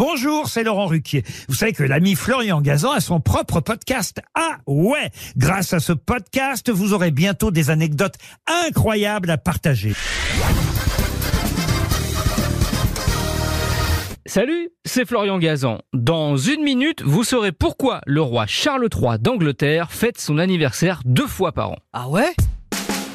Bonjour, c'est Laurent Ruquier. Vous savez que l'ami Florian Gazan a son propre podcast. Ah ouais Grâce à ce podcast, vous aurez bientôt des anecdotes incroyables à partager. Salut, c'est Florian Gazan. Dans une minute, vous saurez pourquoi le roi Charles III d'Angleterre fête son anniversaire deux fois par an. Ah ouais?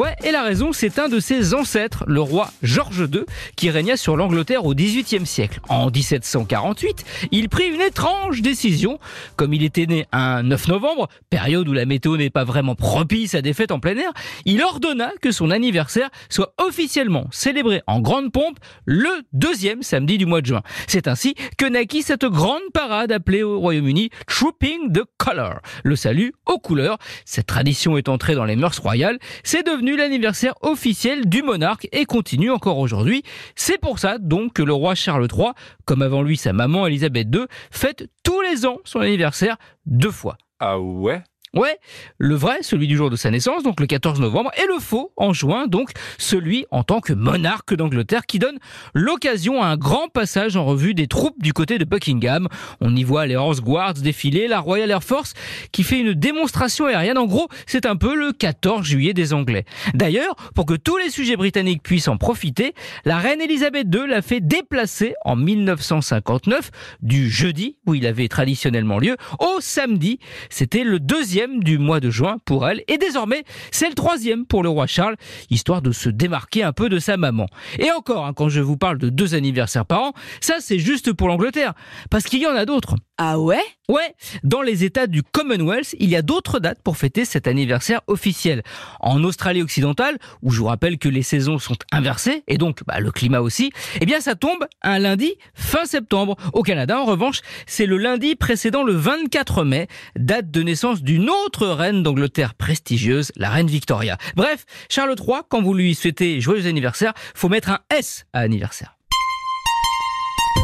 Ouais, et la raison, c'est un de ses ancêtres, le roi George II, qui régna sur l'Angleterre au XVIIIe siècle. En 1748, il prit une étrange décision. Comme il était né un 9 novembre, période où la météo n'est pas vraiment propice à des fêtes en plein air, il ordonna que son anniversaire soit officiellement célébré en grande pompe le deuxième samedi du mois de juin. C'est ainsi que naquit cette grande parade appelée au Royaume-Uni Trooping the Color, le salut aux couleurs. Cette tradition est entrée dans les mœurs royales, c'est devenu l'anniversaire officiel du monarque et continue encore aujourd'hui. C'est pour ça donc que le roi Charles III, comme avant lui sa maman Elisabeth II, fête tous les ans son anniversaire deux fois. Ah ouais? Ouais, le vrai, celui du jour de sa naissance, donc le 14 novembre, et le faux, en juin, donc celui en tant que monarque d'Angleterre, qui donne l'occasion à un grand passage en revue des troupes du côté de Buckingham. On y voit les Horse Guards défiler, la Royal Air Force qui fait une démonstration aérienne. En gros, c'est un peu le 14 juillet des Anglais. D'ailleurs, pour que tous les sujets britanniques puissent en profiter, la reine Elisabeth II l'a fait déplacer en 1959 du jeudi, où il avait traditionnellement lieu, au samedi. C'était le du mois de juin pour elle. Et désormais, c'est le troisième pour le roi Charles, histoire de se démarquer un peu de sa maman. Et encore, hein, quand je vous parle de deux anniversaires par an, ça c'est juste pour l'Angleterre. Parce qu'il y en a d'autres. Ah ouais? Ouais, dans les États du Commonwealth, il y a d'autres dates pour fêter cet anniversaire officiel. En Australie occidentale, où je vous rappelle que les saisons sont inversées, et donc bah, le climat aussi, eh bien ça tombe un lundi fin septembre. Au Canada, en revanche, c'est le lundi précédent le 24 mai, date de naissance d'une autre reine d'Angleterre prestigieuse, la reine Victoria. Bref, Charles III, quand vous lui souhaitez joyeux anniversaire, faut mettre un S à anniversaire.